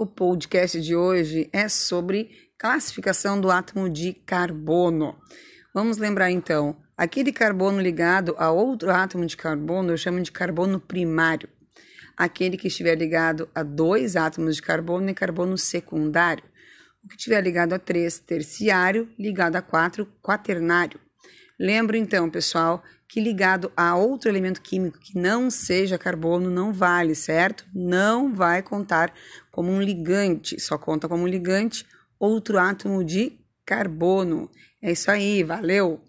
O podcast de hoje é sobre classificação do átomo de carbono. Vamos lembrar então, aquele carbono ligado a outro átomo de carbono eu chamo de carbono primário. Aquele que estiver ligado a dois átomos de carbono é carbono secundário. O que estiver ligado a três, terciário, ligado a quatro, quaternário. Lembro então, pessoal, que ligado a outro elemento químico que não seja carbono não vale, certo? Não vai contar como um ligante, só conta como ligante outro átomo de carbono. É isso aí, valeu!